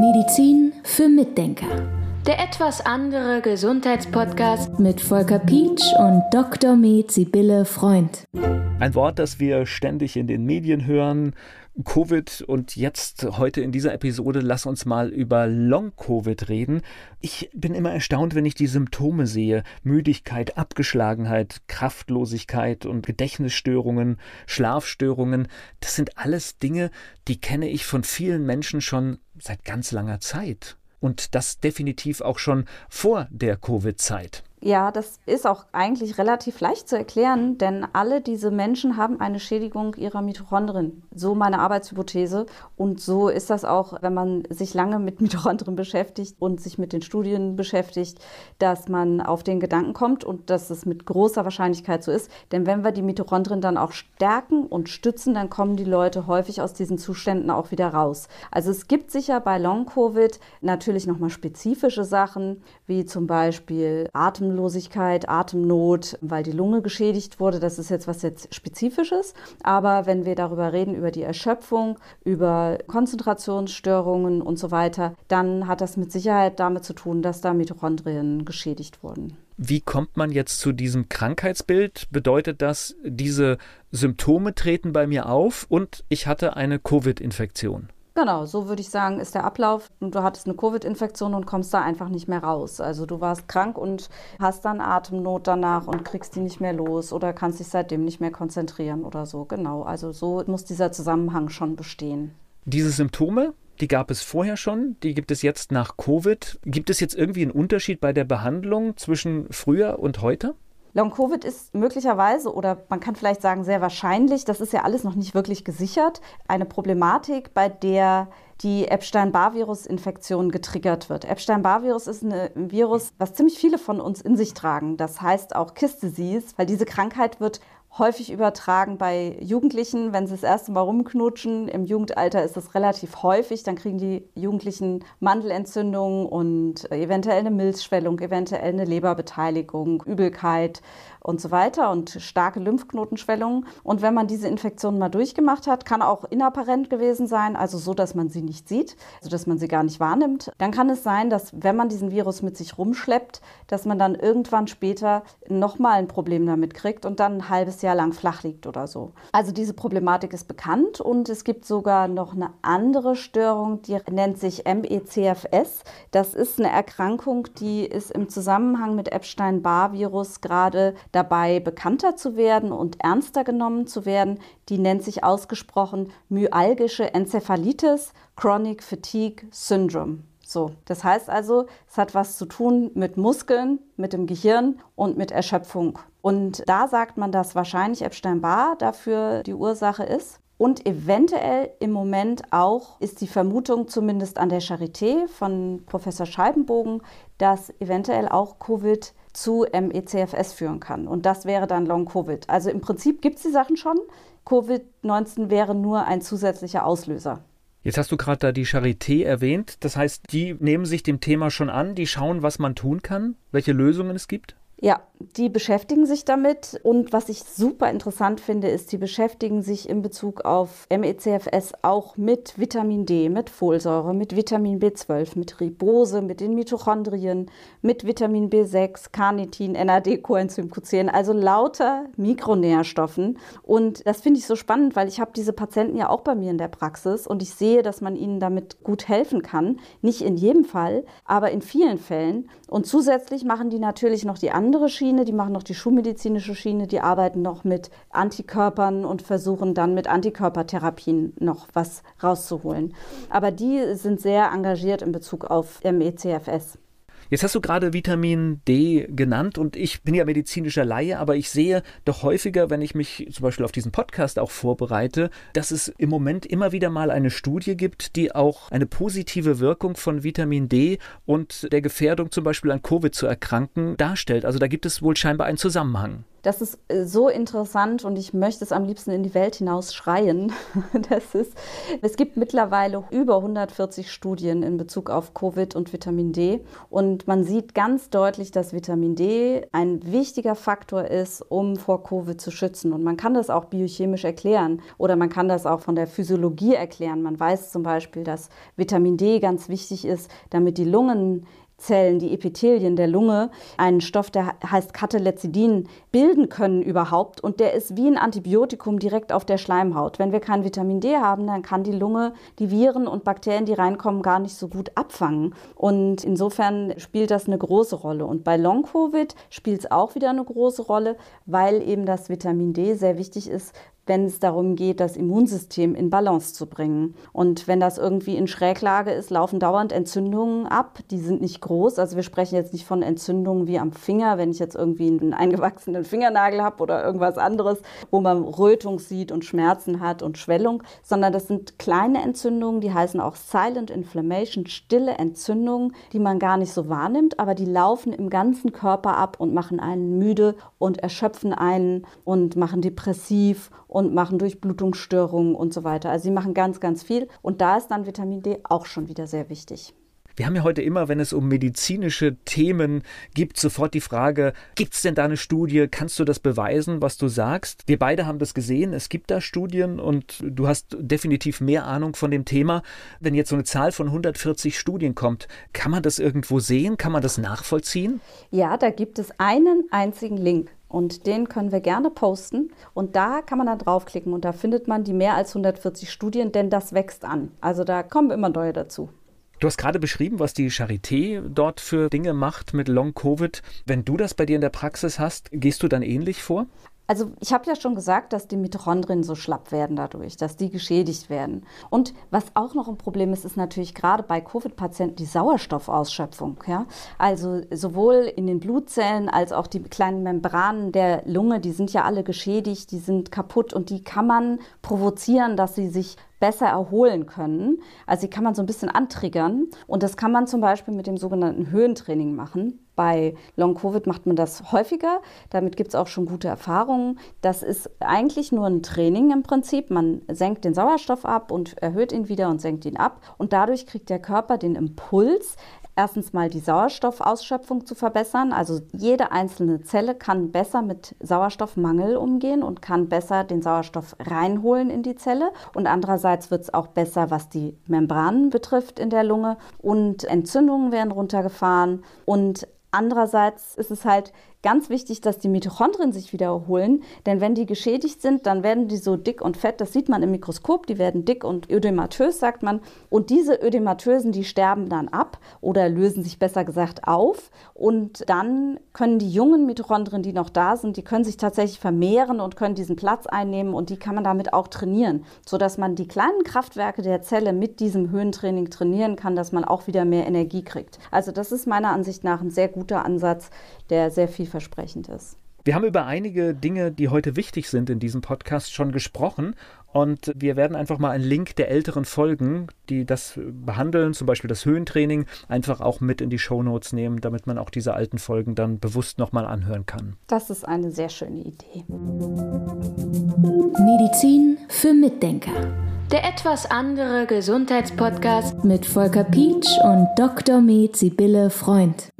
Medizin für Mitdenker. Der etwas andere Gesundheitspodcast mit Volker Pietsch und Dr. Med Sibylle Freund. Ein Wort, das wir ständig in den Medien hören, Covid und jetzt heute in dieser Episode lass uns mal über Long-Covid reden. Ich bin immer erstaunt, wenn ich die Symptome sehe. Müdigkeit, Abgeschlagenheit, Kraftlosigkeit und Gedächtnisstörungen, Schlafstörungen. Das sind alles Dinge, die kenne ich von vielen Menschen schon seit ganz langer Zeit. Und das definitiv auch schon vor der Covid-Zeit. Ja, das ist auch eigentlich relativ leicht zu erklären, denn alle diese Menschen haben eine Schädigung ihrer Mitochondrien. So meine Arbeitshypothese. Und so ist das auch, wenn man sich lange mit Mitochondrien beschäftigt und sich mit den Studien beschäftigt, dass man auf den Gedanken kommt und dass es mit großer Wahrscheinlichkeit so ist. Denn wenn wir die Mitochondrien dann auch stärken und stützen, dann kommen die Leute häufig aus diesen Zuständen auch wieder raus. Also es gibt sicher bei Long-Covid natürlich nochmal spezifische Sachen, wie zum Beispiel Atem Atemlosigkeit, Atemnot, weil die Lunge geschädigt wurde. Das ist jetzt was jetzt Spezifisches. Aber wenn wir darüber reden, über die Erschöpfung, über Konzentrationsstörungen und so weiter, dann hat das mit Sicherheit damit zu tun, dass da Mitochondrien geschädigt wurden. Wie kommt man jetzt zu diesem Krankheitsbild? Bedeutet das, diese Symptome treten bei mir auf und ich hatte eine Covid-Infektion? Genau, so würde ich sagen, ist der Ablauf. Du hattest eine Covid-Infektion und kommst da einfach nicht mehr raus. Also du warst krank und hast dann Atemnot danach und kriegst die nicht mehr los oder kannst dich seitdem nicht mehr konzentrieren oder so. Genau, also so muss dieser Zusammenhang schon bestehen. Diese Symptome, die gab es vorher schon, die gibt es jetzt nach Covid. Gibt es jetzt irgendwie einen Unterschied bei der Behandlung zwischen früher und heute? Long-Covid ist möglicherweise oder man kann vielleicht sagen sehr wahrscheinlich, das ist ja alles noch nicht wirklich gesichert, eine Problematik, bei der die Epstein-Barr-Virus-Infektion getriggert wird. Epstein-Barr-Virus ist ein Virus, was ziemlich viele von uns in sich tragen. Das heißt auch Kiss Disease, weil diese Krankheit wird häufig übertragen bei Jugendlichen, wenn sie das erste Mal rumknutschen. Im Jugendalter ist das relativ häufig. Dann kriegen die Jugendlichen Mandelentzündungen und eventuell eine Milzschwellung, eventuell eine Leberbeteiligung, Übelkeit und so weiter und starke Lymphknotenschwellungen. Und wenn man diese Infektion mal durchgemacht hat, kann auch inapparent gewesen sein, also so, dass man sie nicht sieht, also dass man sie gar nicht wahrnimmt. Dann kann es sein, dass wenn man diesen Virus mit sich rumschleppt, dass man dann irgendwann später nochmal ein Problem damit kriegt und dann ein halbes Jahr lang flach liegt oder so. Also diese Problematik ist bekannt und es gibt sogar noch eine andere Störung, die nennt sich MECFS. Das ist eine Erkrankung, die ist im Zusammenhang mit Epstein-Barr-Virus gerade dabei, bekannter zu werden und ernster genommen zu werden. Die nennt sich ausgesprochen myalgische Enzephalitis Chronic Fatigue Syndrome. So, das heißt also, es hat was zu tun mit Muskeln, mit dem Gehirn und mit Erschöpfung. Und da sagt man, dass wahrscheinlich Epstein-Barr dafür die Ursache ist. Und eventuell im Moment auch ist die Vermutung zumindest an der Charité von Professor Scheibenbogen, dass eventuell auch Covid zu MECFS führen kann. Und das wäre dann Long-Covid. Also im Prinzip gibt es die Sachen schon. Covid-19 wäre nur ein zusätzlicher Auslöser. Jetzt hast du gerade da die Charité erwähnt. Das heißt, die nehmen sich dem Thema schon an, die schauen, was man tun kann, welche Lösungen es gibt? Ja, die beschäftigen sich damit. Und was ich super interessant finde, ist, die beschäftigen sich in Bezug auf MECFS auch mit Vitamin D, mit Folsäure, mit Vitamin B12, mit Ribose, mit den Mitochondrien, mit Vitamin B6, Carnitin, NAD, Coenzym Q10, also lauter Mikronährstoffen. Und das finde ich so spannend, weil ich habe diese Patienten ja auch bei mir in der Praxis und ich sehe, dass man ihnen damit gut helfen kann. Nicht in jedem Fall, aber in vielen Fällen. Und zusätzlich machen die natürlich noch die anderen andere Schiene, die machen noch die schulmedizinische Schiene, die arbeiten noch mit Antikörpern und versuchen dann mit Antikörpertherapien noch was rauszuholen. Aber die sind sehr engagiert in Bezug auf MECFS. Jetzt hast du gerade Vitamin D genannt und ich bin ja medizinischer Laie, aber ich sehe doch häufiger, wenn ich mich zum Beispiel auf diesen Podcast auch vorbereite, dass es im Moment immer wieder mal eine Studie gibt, die auch eine positive Wirkung von Vitamin D und der Gefährdung zum Beispiel an Covid zu erkranken darstellt. Also da gibt es wohl scheinbar einen Zusammenhang. Das ist äh, so interessant und ich möchte es am liebsten in die Welt hinaus schreien. Das ist, es gibt mittlerweile über 140 Studien in Bezug auf Covid und Vitamin D. Und man sieht ganz deutlich, dass Vitamin D ein wichtiger Faktor ist, um vor Covid zu schützen. Und man kann das auch biochemisch erklären oder man kann das auch von der Physiologie erklären. Man weiß zum Beispiel, dass Vitamin D ganz wichtig ist, damit die Lungen Zellen, die Epithelien der Lunge, einen Stoff, der heißt Catelexidin, bilden können überhaupt. Und der ist wie ein Antibiotikum direkt auf der Schleimhaut. Wenn wir kein Vitamin D haben, dann kann die Lunge die Viren und Bakterien, die reinkommen, gar nicht so gut abfangen. Und insofern spielt das eine große Rolle. Und bei Long-Covid spielt es auch wieder eine große Rolle, weil eben das Vitamin D sehr wichtig ist, wenn es darum geht, das Immunsystem in Balance zu bringen. Und wenn das irgendwie in Schräglage ist, laufen dauernd Entzündungen ab. Die sind nicht groß. Also wir sprechen jetzt nicht von Entzündungen wie am Finger, wenn ich jetzt irgendwie einen eingewachsenen Fingernagel habe oder irgendwas anderes, wo man Rötung sieht und Schmerzen hat und Schwellung, sondern das sind kleine Entzündungen, die heißen auch Silent Inflammation, stille Entzündungen, die man gar nicht so wahrnimmt, aber die laufen im ganzen Körper ab und machen einen müde und erschöpfen einen und machen depressiv und machen Durchblutungsstörungen und so weiter. Also sie machen ganz, ganz viel. Und da ist dann Vitamin D auch schon wieder sehr wichtig. Wir haben ja heute immer, wenn es um medizinische Themen gibt, sofort die Frage, gibt es denn da eine Studie? Kannst du das beweisen, was du sagst? Wir beide haben das gesehen, es gibt da Studien und du hast definitiv mehr Ahnung von dem Thema. Wenn jetzt so eine Zahl von 140 Studien kommt, kann man das irgendwo sehen? Kann man das nachvollziehen? Ja, da gibt es einen einzigen Link. Und den können wir gerne posten. Und da kann man dann draufklicken und da findet man die mehr als 140 Studien, denn das wächst an. Also da kommen immer neue dazu. Du hast gerade beschrieben, was die Charité dort für Dinge macht mit Long-Covid. Wenn du das bei dir in der Praxis hast, gehst du dann ähnlich vor? Also ich habe ja schon gesagt, dass die Mitochondrien so schlapp werden dadurch, dass die geschädigt werden. Und was auch noch ein Problem ist, ist natürlich gerade bei Covid-Patienten die Sauerstoffausschöpfung. Ja? Also sowohl in den Blutzellen als auch die kleinen Membranen der Lunge, die sind ja alle geschädigt, die sind kaputt und die kann man provozieren, dass sie sich besser erholen können. Also die kann man so ein bisschen antriggern. Und das kann man zum Beispiel mit dem sogenannten Höhentraining machen. Bei Long-Covid macht man das häufiger. Damit gibt es auch schon gute Erfahrungen. Das ist eigentlich nur ein Training im Prinzip. Man senkt den Sauerstoff ab und erhöht ihn wieder und senkt ihn ab. Und dadurch kriegt der Körper den Impuls, erstens mal die Sauerstoffausschöpfung zu verbessern. Also jede einzelne Zelle kann besser mit Sauerstoffmangel umgehen und kann besser den Sauerstoff reinholen in die Zelle. Und andererseits wird es auch besser, was die Membranen betrifft in der Lunge. Und Entzündungen werden runtergefahren. Und andererseits ist es halt ganz wichtig, dass die Mitochondrien sich wieder erholen, denn wenn die geschädigt sind, dann werden die so dick und fett, das sieht man im Mikroskop, die werden dick und ödematös, sagt man. Und diese ödematösen, die sterben dann ab oder lösen sich besser gesagt auf und dann können die jungen Mitochondrien, die noch da sind, die können sich tatsächlich vermehren und können diesen Platz einnehmen und die kann man damit auch trainieren, sodass man die kleinen Kraftwerke der Zelle mit diesem Höhentraining trainieren kann, dass man auch wieder mehr Energie kriegt. Also das ist meiner Ansicht nach ein sehr guter Ansatz, der sehr viel vielversprechend ist. Wir haben über einige Dinge, die heute wichtig sind in diesem Podcast, schon gesprochen. Und wir werden einfach mal einen Link der älteren Folgen, die das behandeln, zum Beispiel das Höhentraining, einfach auch mit in die Shownotes nehmen, damit man auch diese alten Folgen dann bewusst nochmal anhören kann. Das ist eine sehr schöne Idee. Medizin für Mitdenker. Der etwas andere Gesundheitspodcast mit Volker Pietsch und Dr. Med Sibylle Freund.